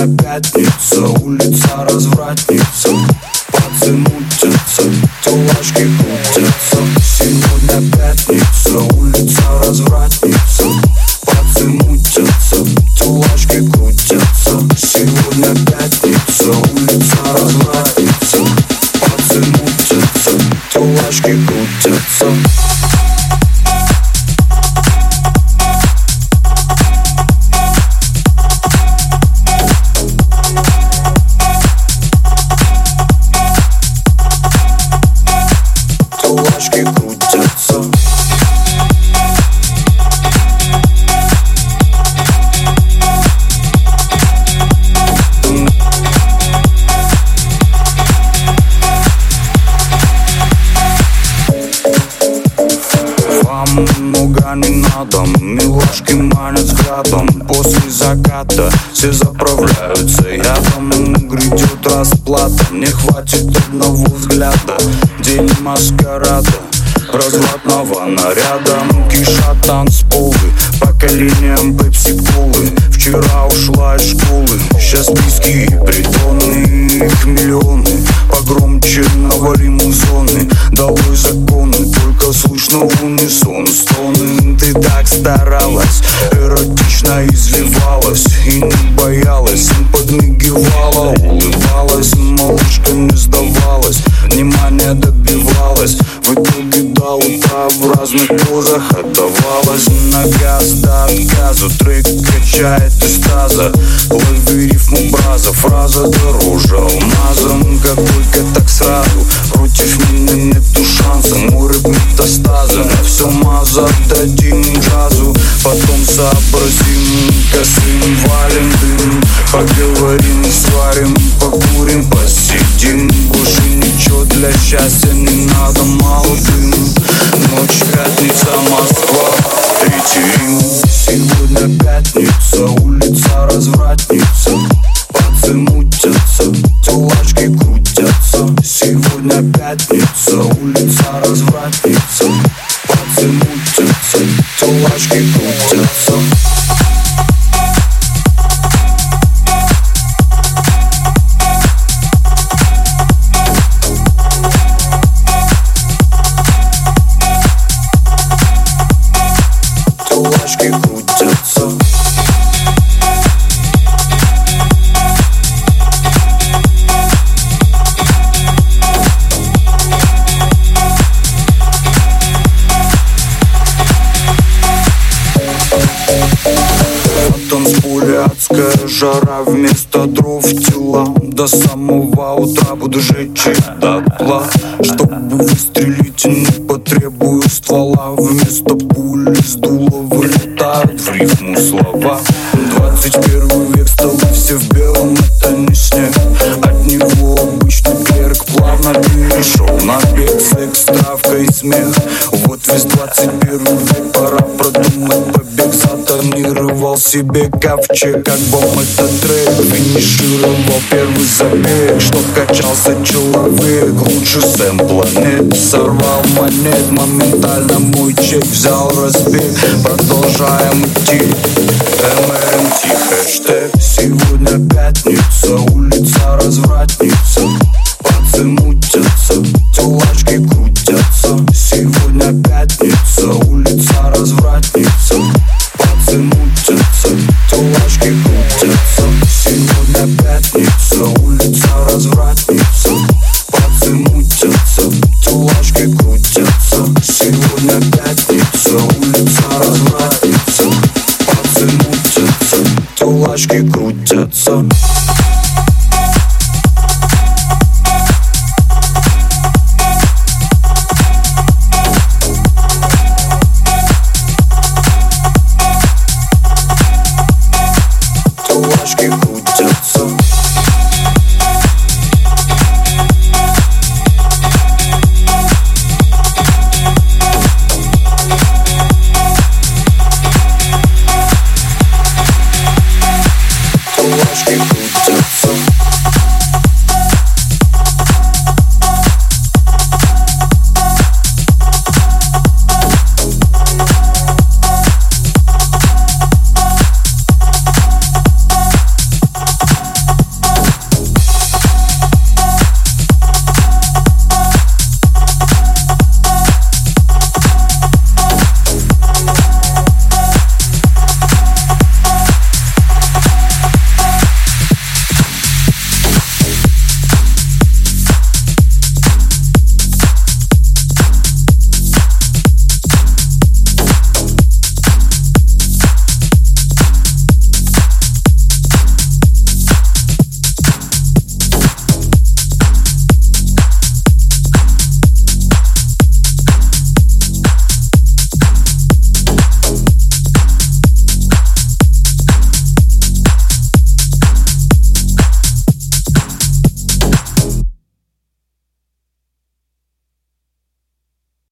Сегодня пятница, улица развратница. Пацы мутятся, телачки крутятся. Сегодня пятница, улица развратница. Пацы мутятся, телачки крутятся. Сегодня пятница, улица развратница. Пацы мутятся, телачки крутятся взглядом После заката все заправляются. Ядом Грядет расплата, не хватит одного взгляда. День маскарада, развратного наряда Кишат танцполы, поколением пепси-колы Вчера ушла из школы, сейчас близкие притоны Их миллионы, погромче навалим зоны. Долой законы, только слышно в унисон Стоны, внимание добивалась. В итоге до утра в разных позах отдавалась. На газ до отказа, трек качает из таза. Лови рифму браза, фраза дороже алмаза. Как только так сразу, против меня нету шанса Мой рэп метастаза, на все маза отдадим джазу Потом сообразим, косым валим дым. Поговорим, счастья не надо, мало дым. Ночь, пятница, Москва, третий Рим. Сегодня пятница, улица развратница. Пацы мутятся, телачки крутятся. Сегодня пятница, улица развратница. Пацы мутятся, телачки крутятся адская жара Вместо дров тела До самого утра буду жечь их дотла Чтобы выстрелить не потребую ствола. Вместо пули с дула вылетают в рифму слова. 21 век столы все в белом, это не снег От него обычный клерк плавно перешел на бег. Секс, травка и смех Вот весь 21 век, пора продумать побег Затонировал себе ковчег, как бомб этот трек Финишировал первый забег, чтоб качался человек. Лучше сэмпла нет, сорвал монет. Моментально мой чек взял разбег. Продолжаем идти. МРМТ хэштег. Сегодня пятница, улица развратница. Пацы мутятся, крутятся